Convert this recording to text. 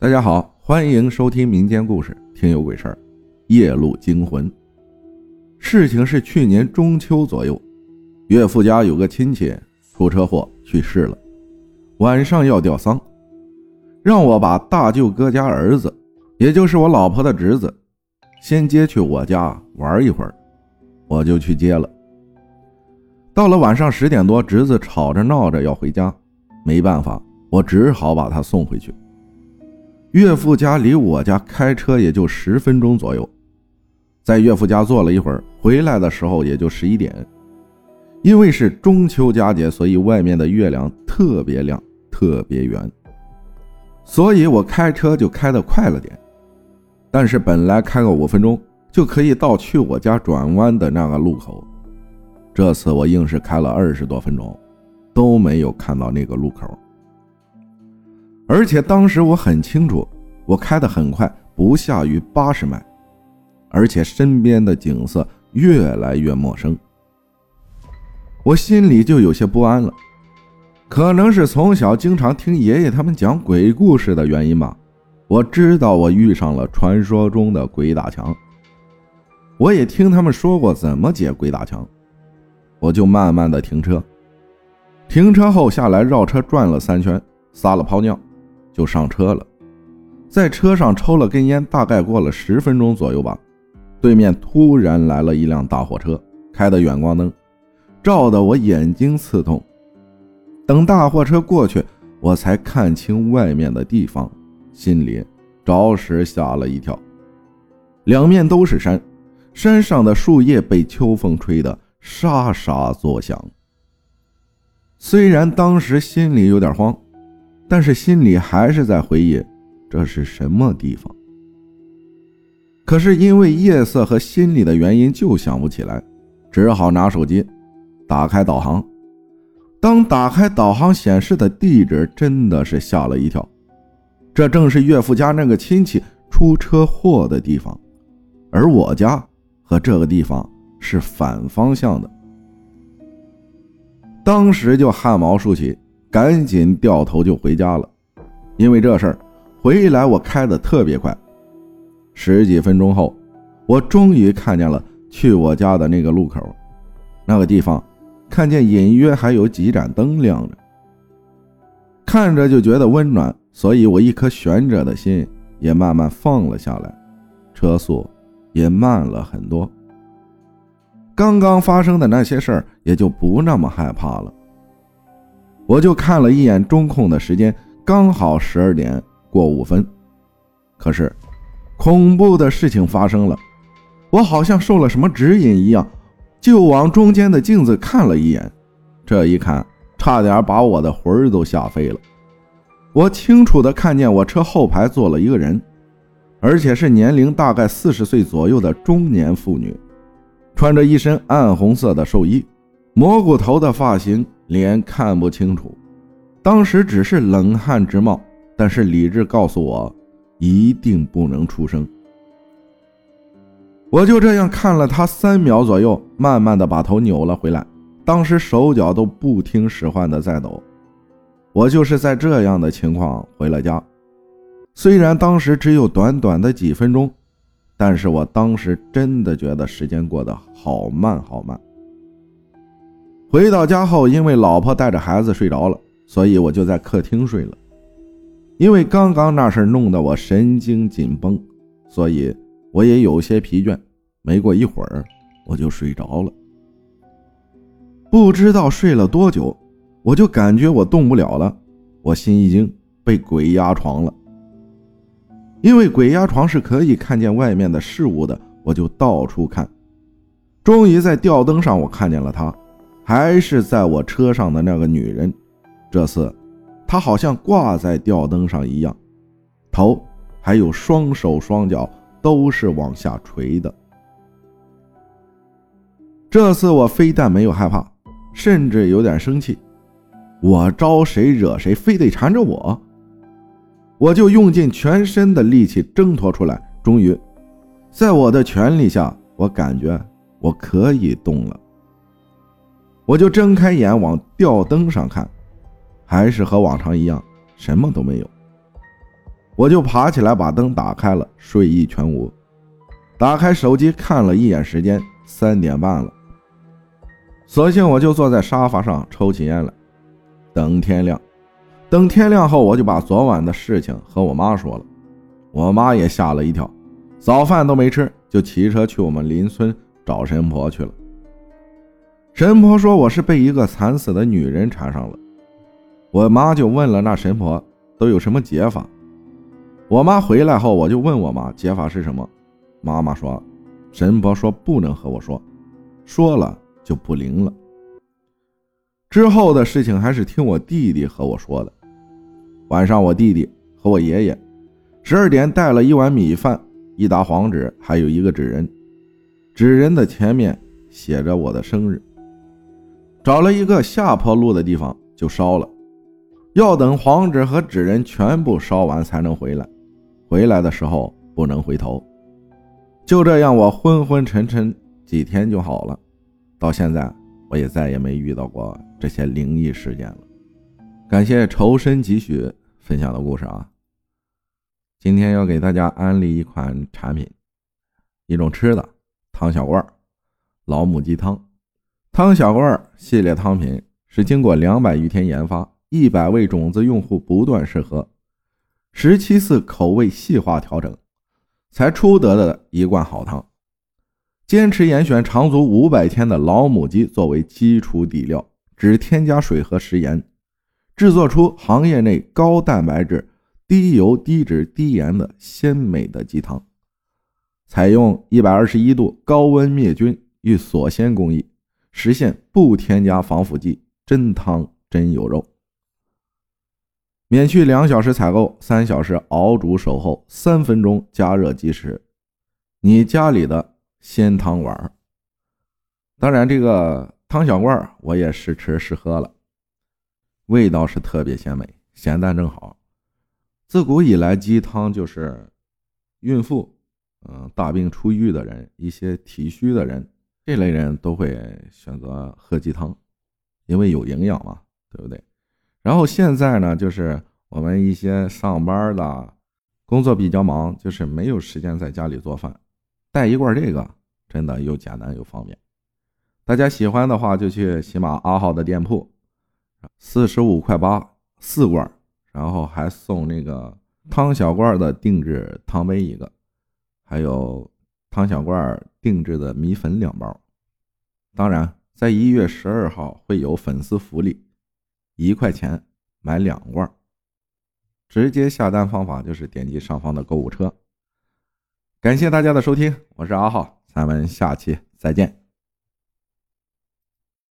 大家好，欢迎收听民间故事《听有鬼事儿》，夜路惊魂。事情是去年中秋左右，岳父家有个亲戚出车祸去世了，晚上要吊丧，让我把大舅哥家儿子，也就是我老婆的侄子，先接去我家玩一会儿，我就去接了。到了晚上十点多，侄子吵着闹着要回家，没办法，我只好把他送回去。岳父家离我家开车也就十分钟左右，在岳父家坐了一会儿，回来的时候也就十一点。因为是中秋佳节，所以外面的月亮特别亮，特别圆，所以我开车就开得快了点。但是本来开个五分钟就可以到去我家转弯的那个路口，这次我硬是开了二十多分钟，都没有看到那个路口。而且当时我很清楚，我开得很快，不下于八十迈，而且身边的景色越来越陌生，我心里就有些不安了。可能是从小经常听爷爷他们讲鬼故事的原因吧，我知道我遇上了传说中的鬼打墙，我也听他们说过怎么解鬼打墙，我就慢慢的停车，停车后下来绕车转了三圈，撒了泡尿。就上车了，在车上抽了根烟，大概过了十分钟左右吧，对面突然来了一辆大货车，开的远光灯，照得我眼睛刺痛。等大货车过去，我才看清外面的地方，心里着实吓了一跳。两面都是山，山上的树叶被秋风吹得沙沙作响。虽然当时心里有点慌。但是心里还是在回忆，这是什么地方？可是因为夜色和心里的原因，就想不起来，只好拿手机打开导航。当打开导航显示的地址，真的是吓了一跳，这正是岳父家那个亲戚出车祸的地方，而我家和这个地方是反方向的。当时就汗毛竖起。赶紧掉头就回家了，因为这事儿，回来我开的特别快。十几分钟后，我终于看见了去我家的那个路口，那个地方看见隐约还有几盏灯亮着，看着就觉得温暖，所以我一颗悬着的心也慢慢放了下来，车速也慢了很多。刚刚发生的那些事儿也就不那么害怕了。我就看了一眼中控的时间，刚好十二点过五分。可是，恐怖的事情发生了，我好像受了什么指引一样，就往中间的镜子看了一眼。这一看，差点把我的魂儿都吓飞了。我清楚的看见我车后排坐了一个人，而且是年龄大概四十岁左右的中年妇女，穿着一身暗红色的寿衣，蘑菇头的发型。脸看不清楚，当时只是冷汗直冒，但是理智告诉我，一定不能出声。我就这样看了他三秒左右，慢慢的把头扭了回来，当时手脚都不听使唤的在抖。我就是在这样的情况回了家，虽然当时只有短短的几分钟，但是我当时真的觉得时间过得好慢好慢。回到家后，因为老婆带着孩子睡着了，所以我就在客厅睡了。因为刚刚那事弄得我神经紧绷，所以我也有些疲倦。没过一会儿，我就睡着了。不知道睡了多久，我就感觉我动不了了。我心一惊，被鬼压床了。因为鬼压床是可以看见外面的事物的，我就到处看。终于在吊灯上，我看见了他。还是在我车上的那个女人，这次她好像挂在吊灯上一样，头还有双手双脚都是往下垂的。这次我非但没有害怕，甚至有点生气。我招谁惹谁，非得缠着我？我就用尽全身的力气挣脱出来。终于，在我的权力下，我感觉我可以动了。我就睁开眼往吊灯上看，还是和往常一样，什么都没有。我就爬起来把灯打开了，睡意全无。打开手机看了一眼时间，三点半了。索性我就坐在沙发上抽起烟来，等天亮。等天亮后，我就把昨晚的事情和我妈说了。我妈也吓了一跳，早饭都没吃，就骑车去我们邻村找神婆去了。神婆说我是被一个惨死的女人缠上了。我妈就问了那神婆都有什么解法。我妈回来后，我就问我妈解法是什么。妈妈说，神婆说不能和我说，说了就不灵了。之后的事情还是听我弟弟和我说的。晚上，我弟弟和我爷爷十二点带了一碗米饭、一沓黄纸，还有一个纸人，纸人的前面写着我的生日。找了一个下坡路的地方就烧了，要等黄纸和纸人全部烧完才能回来。回来的时候不能回头。就这样，我昏昏沉沉几天就好了。到现在，我也再也没遇到过这些灵异事件了。感谢仇深几许分享的故事啊！今天要给大家安利一款产品，一种吃的汤小罐老母鸡汤。汤小罐系列汤品是经过两百余天研发，一百位种子用户不断试喝，十七次口味细化调整。才出得的一罐好汤，坚持严选长足五百天的老母鸡作为基础底料，只添加水和食盐，制作出行业内高蛋白质、低油、低脂、低盐的鲜美的鸡汤。采用一百二十一度高温灭菌与锁鲜工艺，实现不添加防腐剂，真汤真有肉。免去两小时采购，三小时熬煮守候，三分钟加热即食。你家里的鲜汤碗当然这个汤小罐我也试吃试喝了，味道是特别鲜美，咸淡正好。自古以来，鸡汤就是孕妇、嗯大病初愈的人、一些体虚的人这类人都会选择喝鸡汤，因为有营养嘛，对不对？然后现在呢，就是我们一些上班的，工作比较忙，就是没有时间在家里做饭，带一罐这个真的又简单又方便。大家喜欢的话，就去喜马阿浩的店铺，四十五块八四罐，然后还送那个汤小罐的定制汤杯一个，还有汤小罐定制的米粉两包。当然，在一月十二号会有粉丝福利。一块钱买两罐，直接下单方法就是点击上方的购物车。感谢大家的收听，我是阿浩，咱们下期再见。